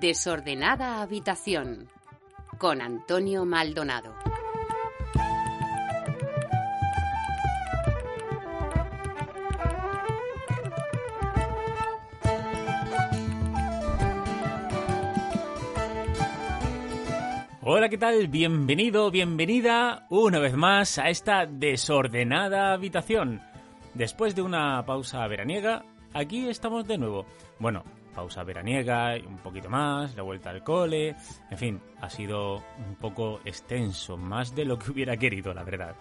Desordenada habitación con Antonio Maldonado. Hola, ¿qué tal? Bienvenido, bienvenida una vez más a esta desordenada habitación. Después de una pausa veraniega, aquí estamos de nuevo. Bueno, pausa veraniega, un poquito más, la vuelta al cole, en fin, ha sido un poco extenso, más de lo que hubiera querido, la verdad.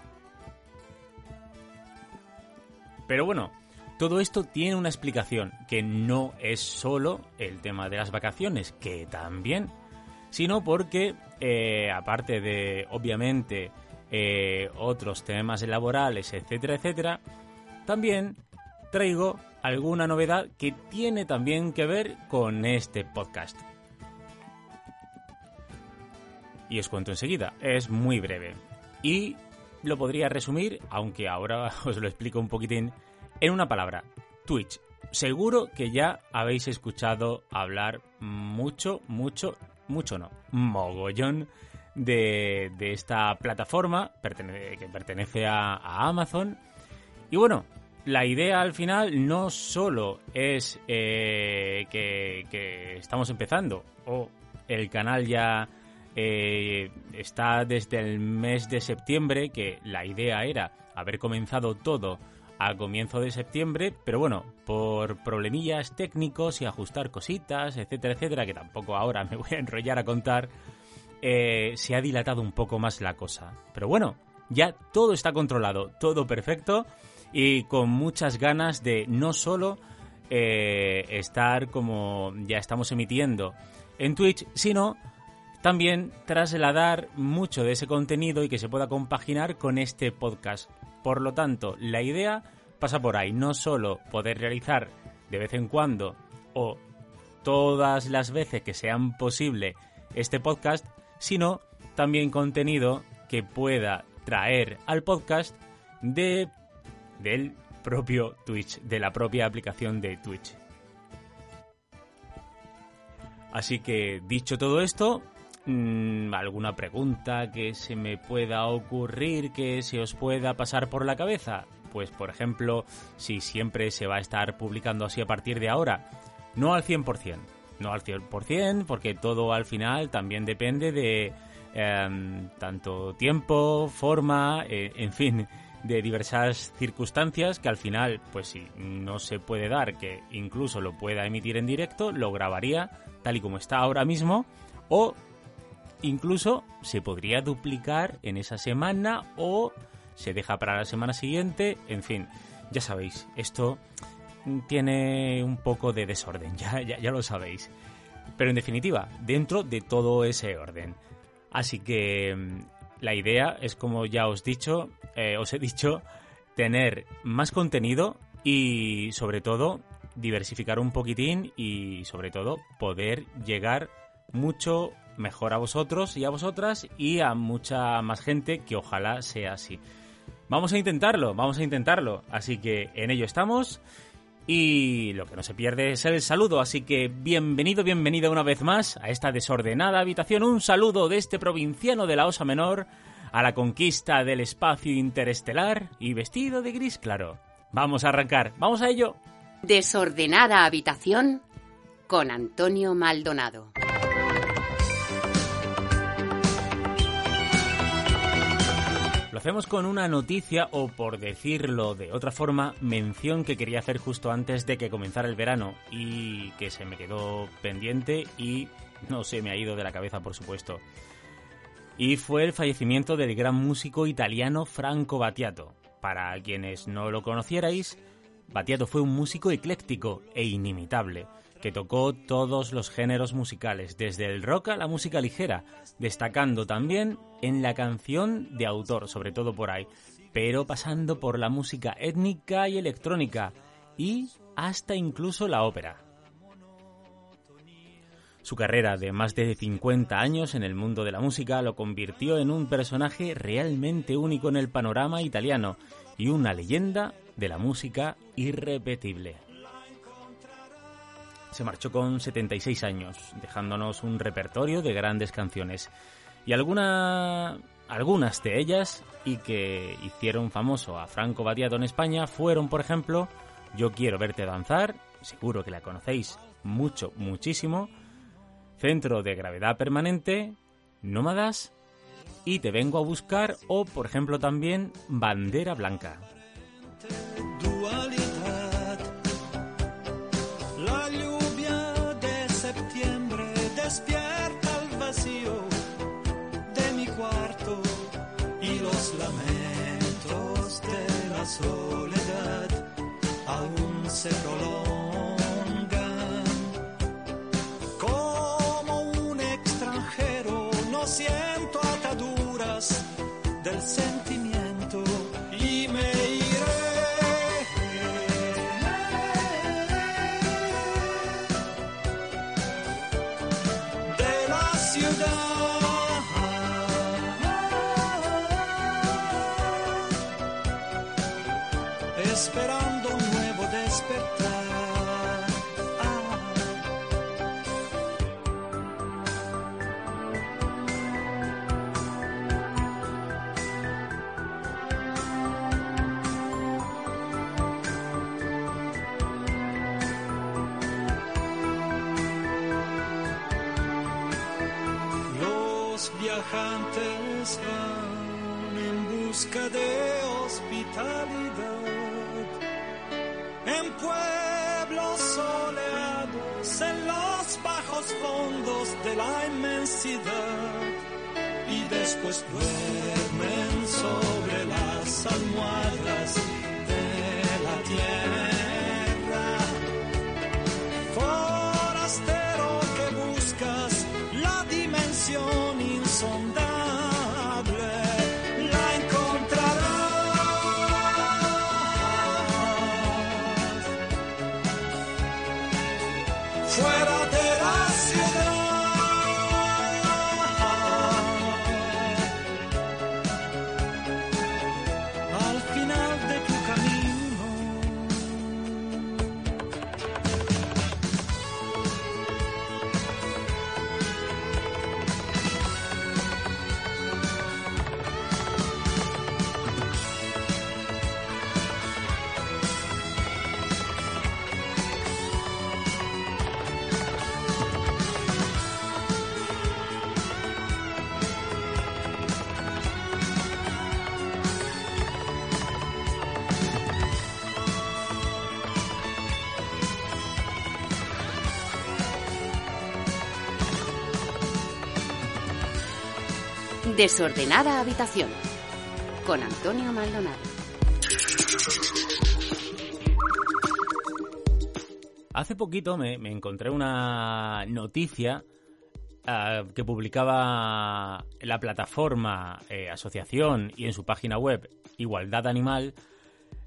Pero bueno, todo esto tiene una explicación, que no es solo el tema de las vacaciones, que también, sino porque, eh, aparte de, obviamente, eh, otros temas laborales, etcétera, etcétera, también traigo alguna novedad que tiene también que ver con este podcast. Y os cuento enseguida, es muy breve. Y lo podría resumir, aunque ahora os lo explico un poquitín, en una palabra, Twitch. Seguro que ya habéis escuchado hablar mucho, mucho, mucho no, mogollón de, de esta plataforma que pertenece a, a Amazon. Y bueno, la idea al final no solo es eh, que, estamos empezando o el canal ya eh, está desde el mes de septiembre, que la idea era haber comenzado todo a comienzo de septiembre, pero bueno, por problemillas técnicos y ajustar cositas, etcétera, etcétera, que tampoco ahora me voy a enrollar a contar, eh, se ha dilatado un poco más la cosa. Pero bueno, ya todo está controlado, todo perfecto y con muchas ganas de no solo eh, estar como ya estamos emitiendo en Twitch, sino también trasladar mucho de ese contenido y que se pueda compaginar con este podcast. Por lo tanto, la idea pasa por ahí, no solo poder realizar de vez en cuando o todas las veces que sean posible este podcast, sino también contenido que pueda traer al podcast de del propio Twitch, de la propia aplicación de Twitch. Así que dicho todo esto, mm, ¿alguna pregunta que se me pueda ocurrir, que se os pueda pasar por la cabeza? Pues por ejemplo, si siempre se va a estar publicando así a partir de ahora, no al 100%, no al 100%, porque todo al final también depende de em, tanto tiempo, forma, eh, en fin, de diversas circunstancias que al final, pues si no se puede dar que incluso lo pueda emitir en directo, lo grabaría tal y como está ahora mismo o incluso se podría duplicar en esa semana o se deja para la semana siguiente, en fin, ya sabéis, esto tiene un poco de desorden, ya, ya, ya lo sabéis. Pero en definitiva, dentro de todo ese orden. Así que la idea es, como ya os, dicho, eh, os he dicho, tener más contenido y sobre todo diversificar un poquitín y sobre todo poder llegar mucho mejor a vosotros y a vosotras y a mucha más gente que ojalá sea así. Vamos a intentarlo, vamos a intentarlo. Así que en ello estamos. Y lo que no se pierde es el saludo, así que bienvenido, bienvenida una vez más a esta desordenada habitación. Un saludo de este provinciano de la Osa Menor a la conquista del espacio interestelar y vestido de gris claro. Vamos a arrancar, vamos a ello. Desordenada habitación con Antonio Maldonado. Lo hacemos con una noticia o por decirlo de otra forma, mención que quería hacer justo antes de que comenzara el verano y que se me quedó pendiente y no se me ha ido de la cabeza por supuesto. Y fue el fallecimiento del gran músico italiano Franco Battiato. Para quienes no lo conocierais, Battiato fue un músico ecléctico e inimitable que tocó todos los géneros musicales, desde el rock a la música ligera, destacando también en la canción de autor, sobre todo por ahí, pero pasando por la música étnica y electrónica, y hasta incluso la ópera. Su carrera de más de 50 años en el mundo de la música lo convirtió en un personaje realmente único en el panorama italiano y una leyenda de la música irrepetible. se marchó con 76 años, dejándonos un repertorio de grandes canciones. Y alguna, algunas de ellas, y que hicieron famoso a Franco Battiato en España, fueron, por ejemplo, Yo quiero verte danzar, seguro que la conocéis mucho, muchísimo, Centro de Gravedad Permanente, Nómadas y Te Vengo a Buscar o, por ejemplo, también Bandera Blanca. Lamentos de la soledad aún se prolongan. Siento ataduras del sentimiento y me iré. De la ciudad. Esperando viajantes van en busca de hospitalidad en pueblos soleados, en los bajos fondos de la inmensidad y después duermen sobre las almohadas de la tierra. Desordenada habitación con Antonio Maldonado. Hace poquito me, me encontré una noticia ah, que publicaba la plataforma eh, Asociación y en su página web Igualdad Animal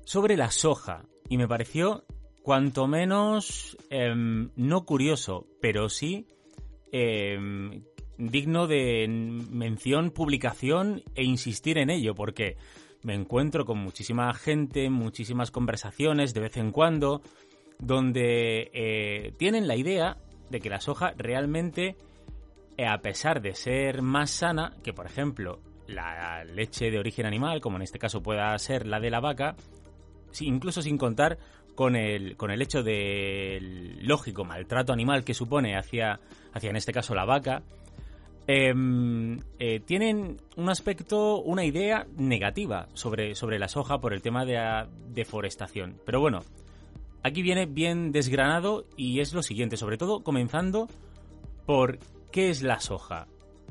sobre la soja y me pareció cuanto menos em, no curioso, pero sí em, digno de mención, publicación e insistir en ello, porque me encuentro con muchísima gente, muchísimas conversaciones de vez en cuando, donde eh, tienen la idea de que la soja realmente, eh, a pesar de ser más sana que, por ejemplo, la leche de origen animal, como en este caso pueda ser la de la vaca, incluso sin contar con el, con el hecho del lógico maltrato animal que supone hacia, hacia en este caso la vaca, em, eh, tienen un aspecto, una idea negativa sobre, sobre la soja por el tema de deforestación. Pero bueno, aquí viene bien desgranado y es lo siguiente, sobre todo comenzando por qué es la soja.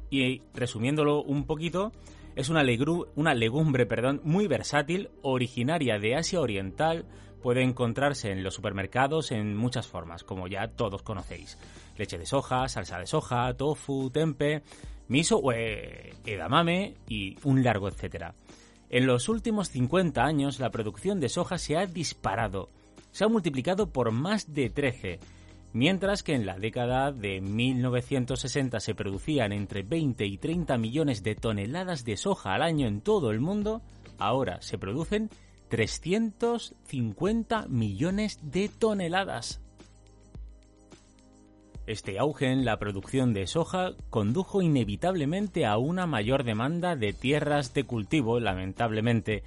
Y resumiéndolo un poquito, es una, legru- una legumbre perdón, muy versátil, originaria de Asia Oriental, puede encontrarse en los supermercados en muchas formas, como ya todos conocéis. Leche de soja, salsa de soja, tofu, tempe, miso o edamame y un largo etcétera. En los últimos 50 años la producción de soja se ha disparado, se ha multiplicado por más de 13, mientras que en la década de 1960 se producían entre 20 y 30 millones de toneladas de soja al año en todo el mundo, ahora se producen 350 millones de toneladas. Este auge en la producción de soja condujo inevitablemente a una mayor demanda de tierras de cultivo, lamentablemente,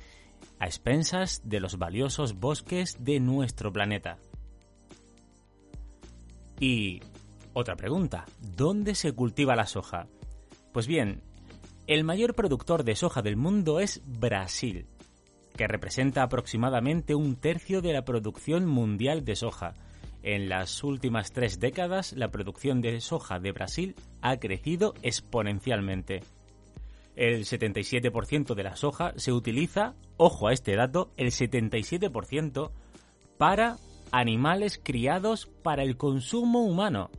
a expensas de los valiosos bosques de nuestro planeta. Y otra pregunta, ¿dónde se cultiva la soja? Pues bien, el mayor productor de soja del mundo es Brasil, que representa aproximadamente un tercio de la producción mundial de soja, en las últimas tres décadas, la producción de soja de Brasil ha crecido exponencialmente. El 77% de la soja se utiliza, ojo a este dato, el 77% para animales criados para el consumo humano.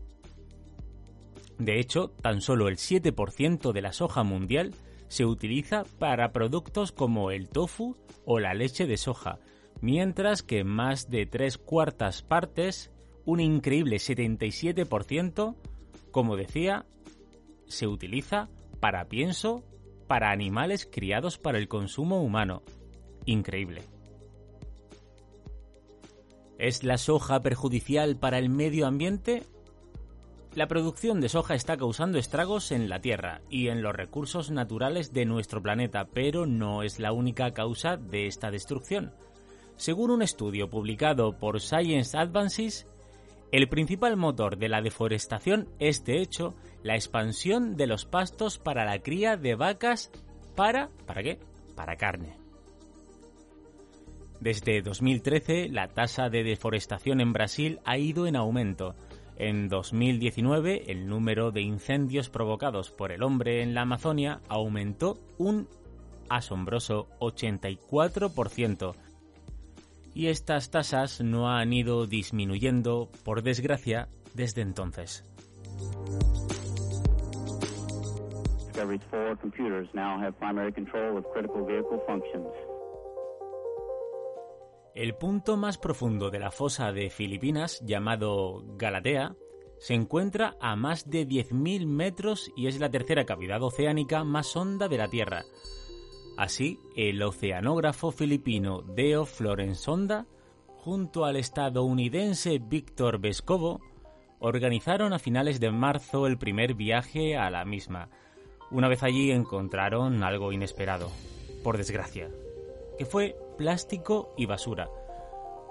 De hecho, tan solo el 7% de la soja mundial se utiliza para productos como el tofu o la leche de soja, mientras que más de tres cuartas partes un increíble 77%, como decía, se utiliza para pienso para animales criados para el consumo humano. Increíble. ¿Es la soja perjudicial para el medio ambiente? La producción de soja está causando estragos en la Tierra y en los recursos naturales de nuestro planeta, pero no es la única causa de esta destrucción. Según un estudio publicado por Science Advances, el principal motor de la deforestación es, de hecho, la expansión de los pastos para la cría de vacas para... ¿Para qué? Para carne. Desde 2013, la tasa de deforestación en Brasil ha ido en aumento. En 2019, el número de incendios provocados por el hombre en la Amazonia aumentó un asombroso 84%, y estas tasas no han ido disminuyendo, por desgracia, desde entonces. El punto más profundo de la fosa de Filipinas, llamado Galatea, se encuentra a más de 10.000 metros y es la tercera cavidad oceánica más honda de la Tierra, Así, el oceanógrafo filipino Deo Florensonda, junto al estadounidense Víctor Vescovo, organizaron a finales de marzo el primer viaje a la misma. Una vez allí encontraron algo inesperado, por desgracia, que fue plástico y basura.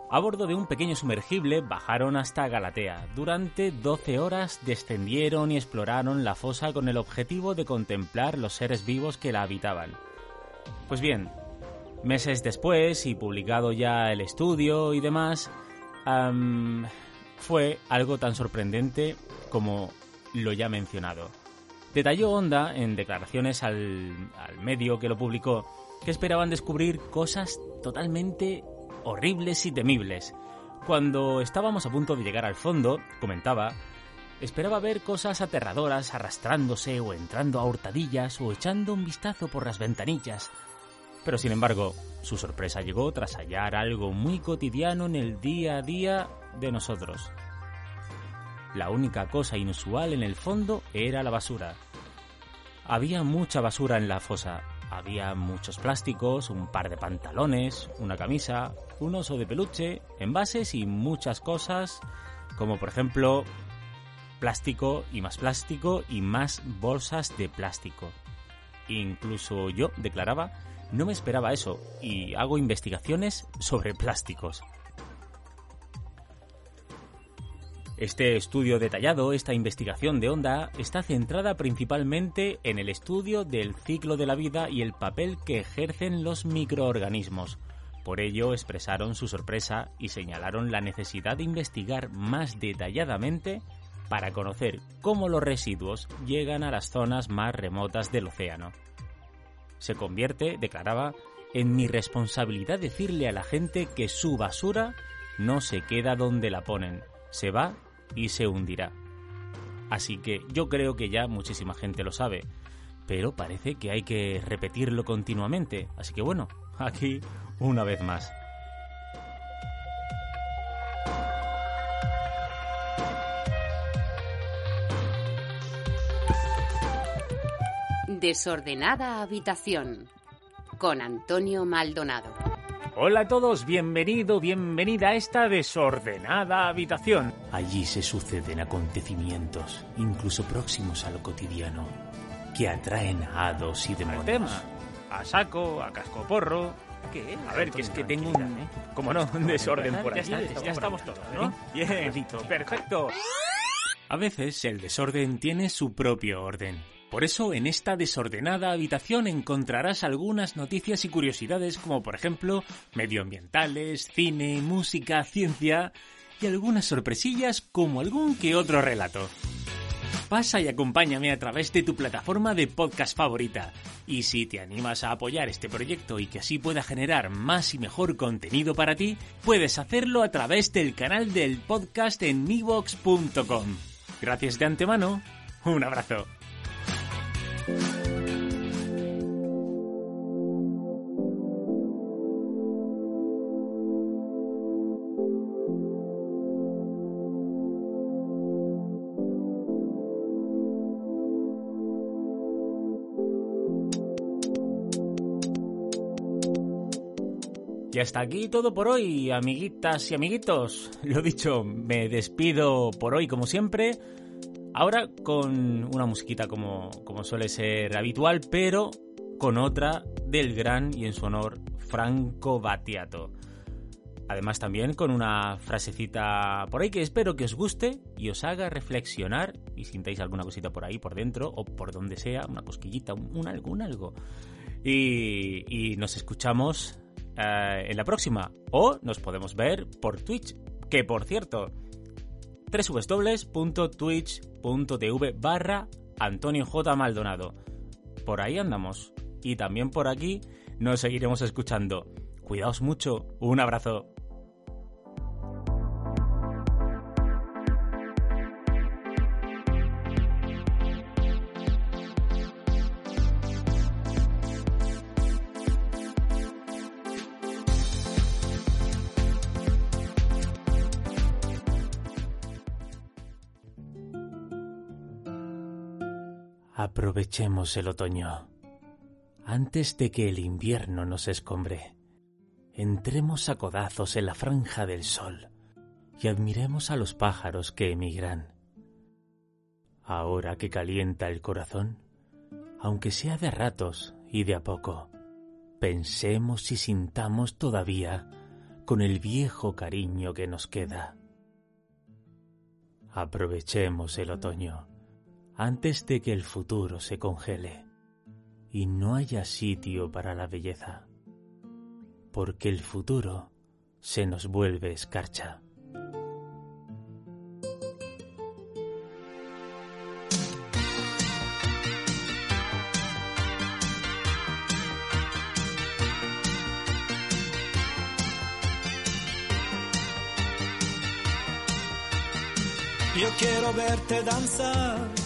A bordo de un pequeño sumergible bajaron hasta Galatea. Durante 12 horas descendieron y exploraron la fosa con el objetivo de contemplar los seres vivos que la habitaban. Pues bien, meses después y publicado ya el estudio y demás, fue algo tan sorprendente como lo ya mencionado. Detalló Honda en declaraciones al, al medio que lo publicó que esperaban descubrir cosas totalmente horribles y temibles. Cuando estábamos a punto de llegar al fondo, comentaba, esperaba ver cosas aterradoras arrastrándose o entrando a hurtadillas o echando un vistazo por las ventanillas, pero sin embargo, su sorpresa llegó tras hallar algo muy cotidiano en el día a día de nosotros. La única cosa inusual en el fondo era la basura. Había mucha basura en la fosa. Había muchos plásticos, un par de pantalones, una camisa, un oso de peluche, envases y muchas cosas, como por ejemplo plástico y más plástico y más bolsas de plástico. Incluso yo declaraba no me esperaba eso y hago investigaciones sobre plásticos. Este estudio detallado, esta investigación de onda, está centrada principalmente en el estudio del ciclo de la vida y el papel que ejercen los microorganismos. Por ello expresaron su sorpresa y señalaron la necesidad de investigar más detalladamente para conocer cómo los residuos llegan a las zonas más remotas del océano. Se convierte, declaraba, en mi responsabilidad decirle a la gente que su basura no se queda donde la ponen, se va y se hundirá. Así que yo creo que ya muchísima gente lo sabe, pero parece que hay que repetirlo continuamente. Así que bueno, aquí una vez más. Desordenada habitación con Antonio Maldonado. Hola a todos, bienvenido, bienvenida a esta desordenada habitación. Allí se suceden acontecimientos, incluso próximos a lo cotidiano, que atraen a hados y demonios. tema, a saco, a cascoporro. ¿Qué? A ver, que es que tengo un... Como no, un desorden por aquí. Ya, está, ya estamos todos, ¿no? Bien, perfecto. A veces el desorden tiene su propio orden. Por eso en esta desordenada habitación encontrarás algunas noticias y curiosidades como por ejemplo medioambientales, cine, música, ciencia y algunas sorpresillas como algún que otro relato. Pasa y acompáñame a través de tu plataforma de podcast favorita. Y si te animas a apoyar este proyecto y que así pueda generar más y mejor contenido para ti, puedes hacerlo a través del canal del podcast en mivox.com. Gracias de antemano. Un abrazo. Y hasta aquí todo por hoy, amiguitas y amiguitos. Lo dicho, me despido por hoy como siempre. Ahora con una musiquita como, como suele ser habitual, pero con otra del gran y en su honor Franco Battiato. Además también con una frasecita por ahí que espero que os guste y os haga reflexionar y sintáis alguna cosita por ahí, por dentro o por donde sea, una cosquillita, un, algo, un algo. Y, nos escuchamos eh, en la próxima. O nos podemos ver por Twitch. Que por cierto, www.twitch.tv barra Antonio J. Maldonado. Por ahí andamos. Y también por aquí nos seguiremos escuchando. Cuidaos mucho. Un abrazo. Aprovechemos el otoño. Antes de que el invierno nos escombre, entremos a codazos en la franja del sol y admiremos a los pájaros que emigran. Ahora que calienta el corazón, aunque sea de ratos y de a poco, pensemos y sintamos todavía con el viejo cariño que nos queda. Aprovechemos el otoño antes de que el futuro se congele y no haya sitio para la belleza, porque el futuro se nos vuelve escarcha. Yo quiero verte danzar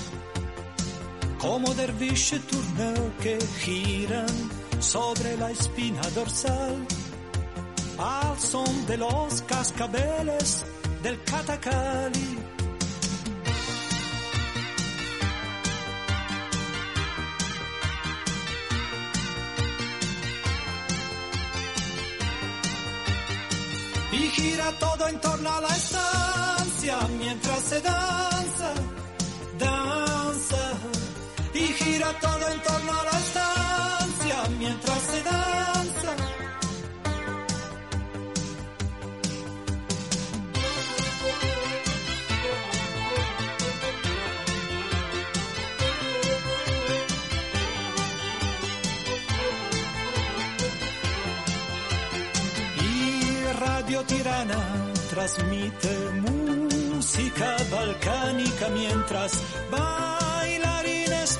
como derviche turneo que giran sobre la espina dorsal, al son de los cascabeles del catacali. Y gira todo en torno a la estancia mientras se danza, gira todo en torno a la estancia mientras se danza. Y Radio Tirana transmite música balcánica mientras bailarines